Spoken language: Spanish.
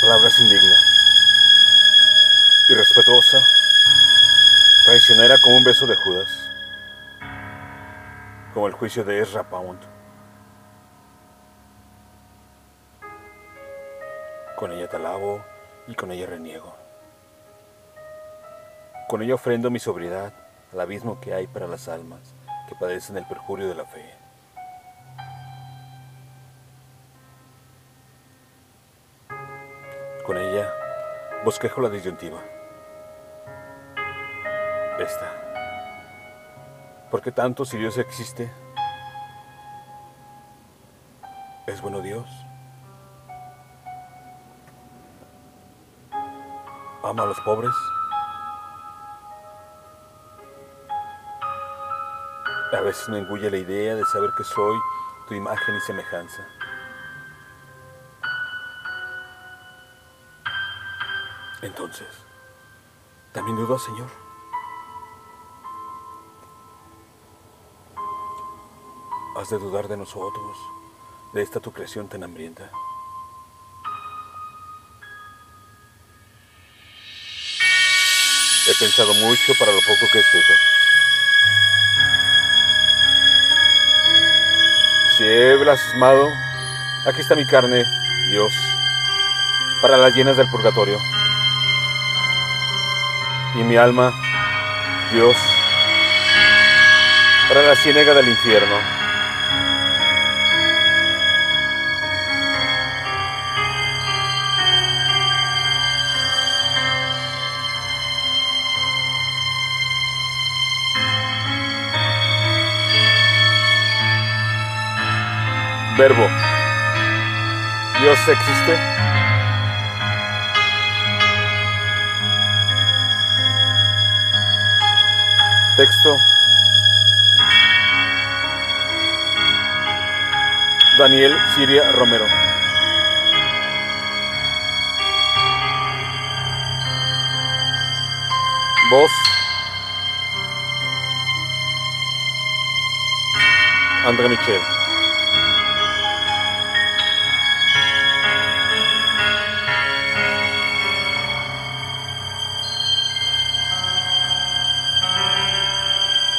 palabra es indigna, irrespetuosa, traicionera como un beso de Judas, como el juicio de Ezra Pound. Con ella te alabo y con ella reniego. Con ella ofrendo mi sobriedad al abismo que hay para las almas que padecen el perjurio de la fe. Con ella bosquejo la disyuntiva. Esta. ¿Por qué tanto si Dios existe? ¿Es bueno Dios? ¿Ama a los pobres? A veces me engulle la idea de saber que soy tu imagen y semejanza. Entonces, ¿también dudas, Señor? ¿Has de dudar de nosotros, de esta tu creación tan hambrienta? He pensado mucho para lo poco que he escrito. Si he blasmado, aquí está mi carne, Dios, para las llenas del purgatorio y mi alma, Dios, para la ciénaga del infierno. Verbo. Dios existe. Texto. Daniel Siria Romero. Voz. André Michel.